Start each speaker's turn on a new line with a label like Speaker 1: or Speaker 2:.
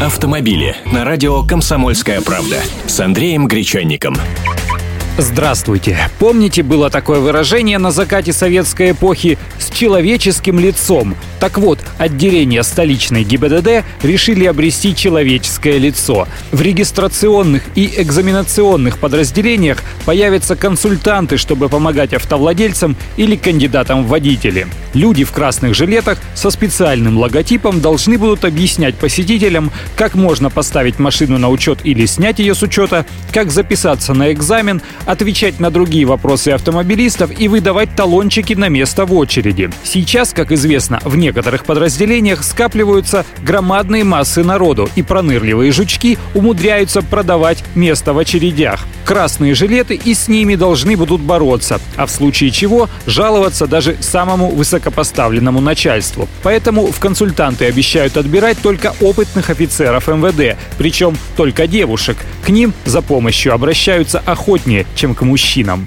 Speaker 1: Автомобили на радио «Комсомольская правда» с Андреем Гречанником.
Speaker 2: Здравствуйте. Помните, было такое выражение на закате советской эпохи «с человеческим лицом»? Так вот, отделение столичной ГИБДД решили обрести человеческое лицо. В регистрационных и экзаменационных подразделениях появятся консультанты, чтобы помогать автовладельцам или кандидатам в водители. Люди в красных жилетах со специальным логотипом должны будут объяснять посетителям, как можно поставить машину на учет или снять ее с учета, как записаться на экзамен, отвечать на другие вопросы автомобилистов и выдавать талончики на место в очереди. Сейчас, как известно, в некоторых подразделениях скапливаются громадные массы народу, и пронырливые жучки умудряются продавать место в очередях. Красные жилеты и с ними должны будут бороться, а в случае чего жаловаться даже самому высокопоставленному начальству. Поэтому в консультанты обещают отбирать только опытных офицеров МВД, причем только девушек. К ним за помощью обращаются охотнее, чем к мужчинам.